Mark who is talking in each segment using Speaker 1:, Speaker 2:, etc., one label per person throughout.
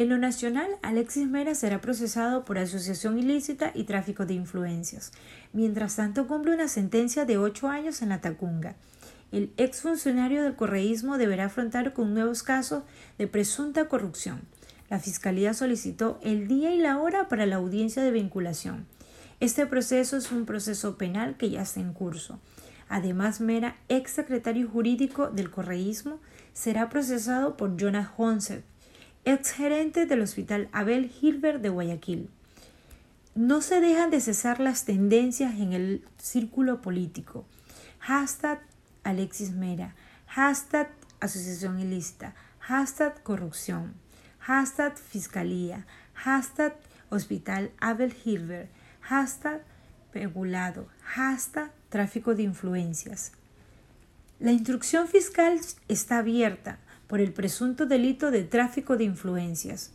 Speaker 1: En lo nacional, Alexis Mera será procesado por asociación ilícita y tráfico de influencias. Mientras tanto, cumple una sentencia de ocho años en la Tacunga. El exfuncionario del correísmo deberá afrontar con nuevos casos de presunta corrupción. La Fiscalía solicitó el día y la hora para la audiencia de vinculación. Este proceso es un proceso penal que ya está en curso. Además, Mera, ex secretario jurídico del correísmo, será procesado por Jonas Honset, ex gerente del Hospital Abel Hilbert de Guayaquil. No se dejan de cesar las tendencias en el círculo político. Hashtag Alexis Mera, hashtag Asociación Ilícita, hashtag Corrupción. Hashtag Fiscalía, hashtag Hospital Abel Hilbert, hashtag Pegulado, hashtag Tráfico de Influencias. La instrucción fiscal está abierta por el presunto delito de tráfico de influencias,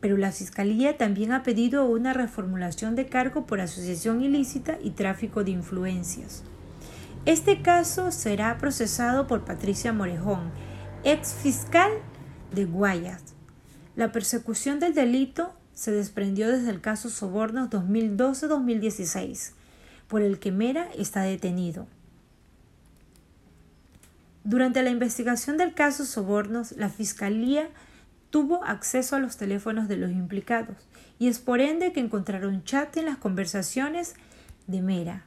Speaker 1: pero la Fiscalía también ha pedido una reformulación de cargo por asociación ilícita y tráfico de influencias. Este caso será procesado por Patricia Morejón, ex fiscal de Guayas, la persecución del delito se desprendió desde el caso Sobornos 2012-2016, por el que Mera está detenido. Durante la investigación del caso Sobornos, la Fiscalía tuvo acceso a los teléfonos de los implicados y es por ende que encontraron chat en las conversaciones de Mera,